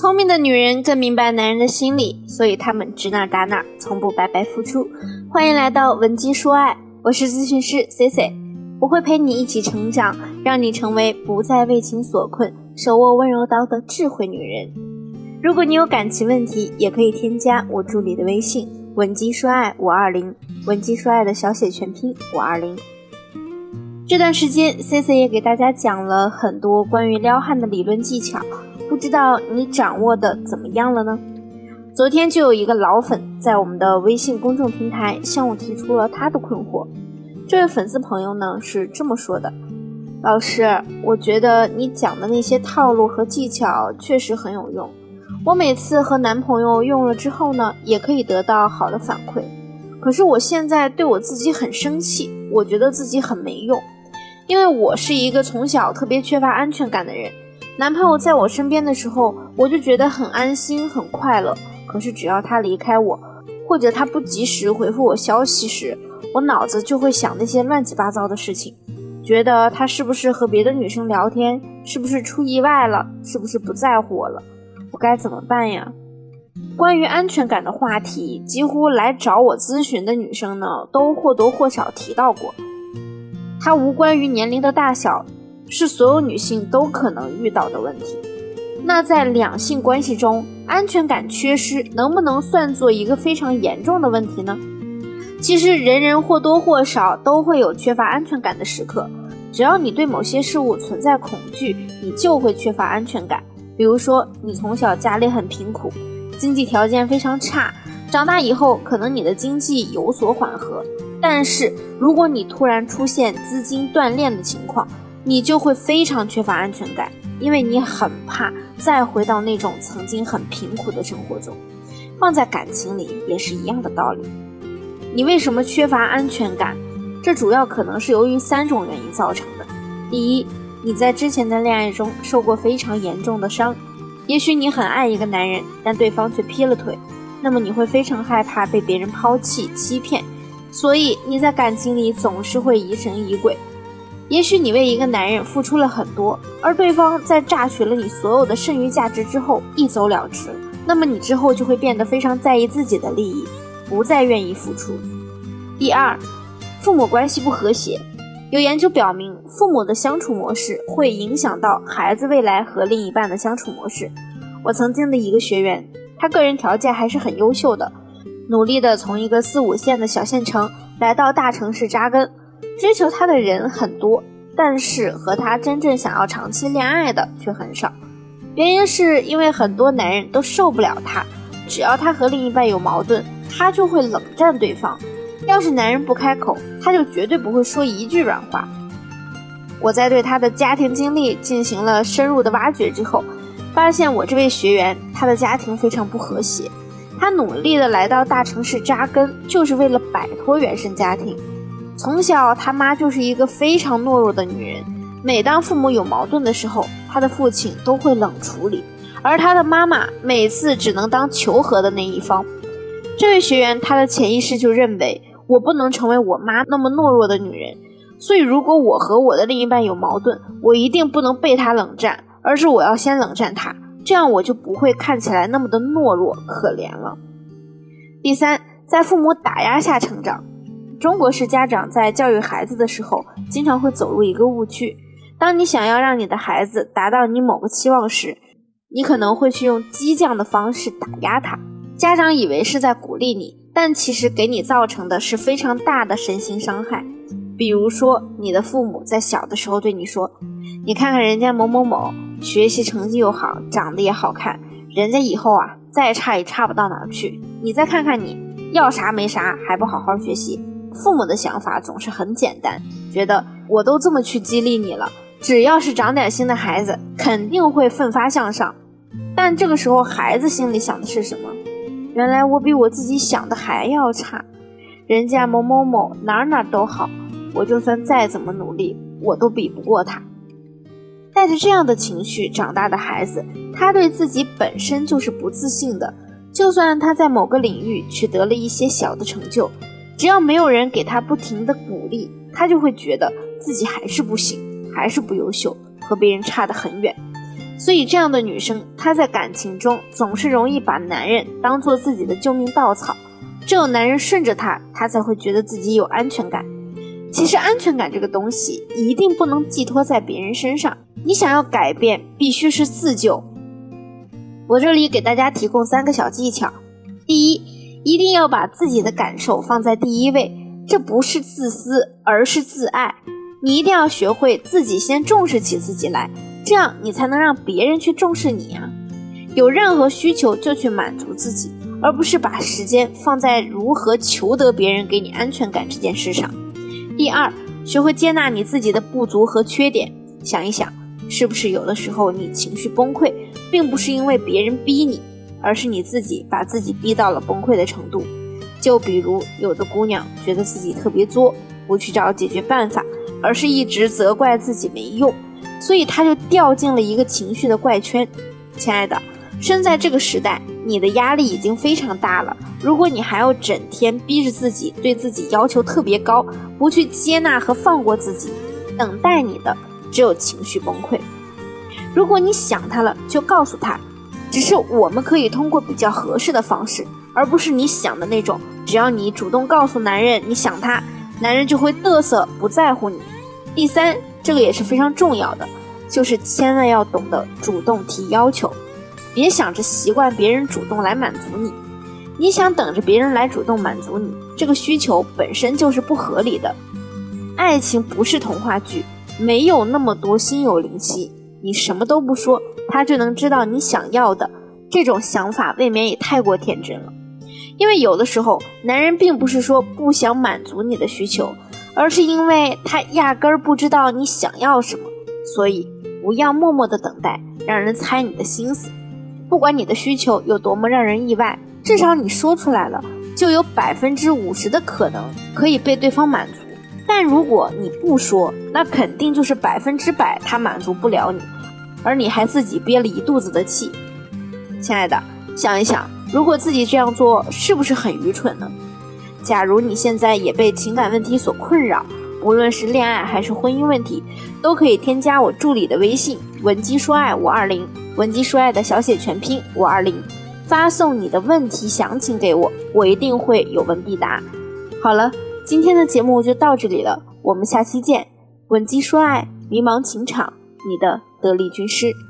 聪明的女人更明白男人的心理，所以她们指哪打哪，从不白白付出。欢迎来到文姬说爱，我是咨询师 C C，我会陪你一起成长，让你成为不再为情所困、手握温柔刀的智慧女人。如果你有感情问题，也可以添加我助理的微信文姬说爱五二零，文姬说爱的小写全拼五二零。这段时间，C C 也给大家讲了很多关于撩汉的理论技巧。不知道你掌握的怎么样了呢？昨天就有一个老粉在我们的微信公众平台向我提出了他的困惑。这位粉丝朋友呢是这么说的：“老师，我觉得你讲的那些套路和技巧确实很有用，我每次和男朋友用了之后呢，也可以得到好的反馈。可是我现在对我自己很生气，我觉得自己很没用，因为我是一个从小特别缺乏安全感的人。”男朋友在我身边的时候，我就觉得很安心、很快乐。可是只要他离开我，或者他不及时回复我消息时，我脑子就会想那些乱七八糟的事情，觉得他是不是和别的女生聊天，是不是出意外了，是不是不在乎我了？我该怎么办呀？关于安全感的话题，几乎来找我咨询的女生呢，都或多或少提到过。它无关于年龄的大小。是所有女性都可能遇到的问题。那在两性关系中，安全感缺失能不能算作一个非常严重的问题呢？其实人人或多或少都会有缺乏安全感的时刻。只要你对某些事物存在恐惧，你就会缺乏安全感。比如说，你从小家里很贫苦，经济条件非常差，长大以后可能你的经济有所缓和，但是如果你突然出现资金断裂的情况，你就会非常缺乏安全感，因为你很怕再回到那种曾经很贫苦的生活中。放在感情里也是一样的道理。你为什么缺乏安全感？这主要可能是由于三种原因造成的。第一，你在之前的恋爱中受过非常严重的伤，也许你很爱一个男人，但对方却劈了腿，那么你会非常害怕被别人抛弃、欺骗，所以你在感情里总是会疑神疑鬼。也许你为一个男人付出了很多，而对方在榨取了你所有的剩余价值之后一走了之，那么你之后就会变得非常在意自己的利益，不再愿意付出。第二，父母关系不和谐。有研究表明，父母的相处模式会影响到孩子未来和另一半的相处模式。我曾经的一个学员，他个人条件还是很优秀的，努力的从一个四五线的小县城来到大城市扎根。追求他的人很多，但是和他真正想要长期恋爱的却很少。原因是因为很多男人都受不了他，只要他和另一半有矛盾，他就会冷战对方。要是男人不开口，他就绝对不会说一句软话。我在对他的家庭经历进行了深入的挖掘之后，发现我这位学员他的家庭非常不和谐。他努力的来到大城市扎根，就是为了摆脱原生家庭。从小，他妈就是一个非常懦弱的女人。每当父母有矛盾的时候，他的父亲都会冷处理，而他的妈妈每次只能当求和的那一方。这位学员，他的潜意识就认为，我不能成为我妈那么懦弱的女人，所以如果我和我的另一半有矛盾，我一定不能被他冷战，而是我要先冷战他，这样我就不会看起来那么的懦弱可怜了。第三，在父母打压下成长。中国式家长在教育孩子的时候，经常会走入一个误区。当你想要让你的孩子达到你某个期望时，你可能会去用激将的方式打压他。家长以为是在鼓励你，但其实给你造成的是非常大的身心伤害。比如说，你的父母在小的时候对你说：“你看看人家某某某，学习成绩又好，长得也好看，人家以后啊再差也差不到哪儿去。你再看看你，要啥没啥，还不好好学习。”父母的想法总是很简单，觉得我都这么去激励你了，只要是长点心的孩子，肯定会奋发向上。但这个时候，孩子心里想的是什么？原来我比我自己想的还要差，人家某某某哪哪都好，我就算再怎么努力，我都比不过他。带着这样的情绪长大的孩子，他对自己本身就是不自信的，就算他在某个领域取得了一些小的成就。只要没有人给他不停的鼓励，他就会觉得自己还是不行，还是不优秀，和别人差得很远。所以这样的女生，她在感情中总是容易把男人当做自己的救命稻草，只有男人顺着她，她才会觉得自己有安全感。其实安全感这个东西一定不能寄托在别人身上，你想要改变，必须是自救。我这里给大家提供三个小技巧：第一，一定要把自己的感受放在第一位，这不是自私，而是自爱。你一定要学会自己先重视起自己来，这样你才能让别人去重视你啊！有任何需求就去满足自己，而不是把时间放在如何求得别人给你安全感这件事上。第二，学会接纳你自己的不足和缺点。想一想，是不是有的时候你情绪崩溃，并不是因为别人逼你，而是你自己把自己逼到了崩溃的程度？就比如有的姑娘觉得自己特别作，不去找解决办法，而是一直责怪自己没用，所以她就掉进了一个情绪的怪圈。亲爱的。身在这个时代，你的压力已经非常大了。如果你还要整天逼着自己，对自己要求特别高，不去接纳和放过自己，等待你的只有情绪崩溃。如果你想他了，就告诉他，只是我们可以通过比较合适的方式，而不是你想的那种。只要你主动告诉男人你想他，男人就会嘚瑟不在乎你。第三，这个也是非常重要的，就是千万要懂得主动提要求。别想着习惯别人主动来满足你，你想等着别人来主动满足你，这个需求本身就是不合理的。爱情不是童话剧，没有那么多心有灵犀，你什么都不说，他就能知道你想要的。这种想法未免也太过天真了。因为有的时候，男人并不是说不想满足你的需求，而是因为他压根儿不知道你想要什么。所以，不要默默的等待，让人猜你的心思。不管你的需求有多么让人意外，至少你说出来了，就有百分之五十的可能可以被对方满足。但如果你不说，那肯定就是百分之百他满足不了你，而你还自己憋了一肚子的气。亲爱的，想一想，如果自己这样做，是不是很愚蠢呢？假如你现在也被情感问题所困扰，无论是恋爱还是婚姻问题，都可以添加我助理的微信文姬说爱五二零。文姬说爱的小写全拼五二零，发送你的问题详情给我，我一定会有问必答。好了，今天的节目就到这里了，我们下期见。文姬说爱，迷茫情场，你的得力军师。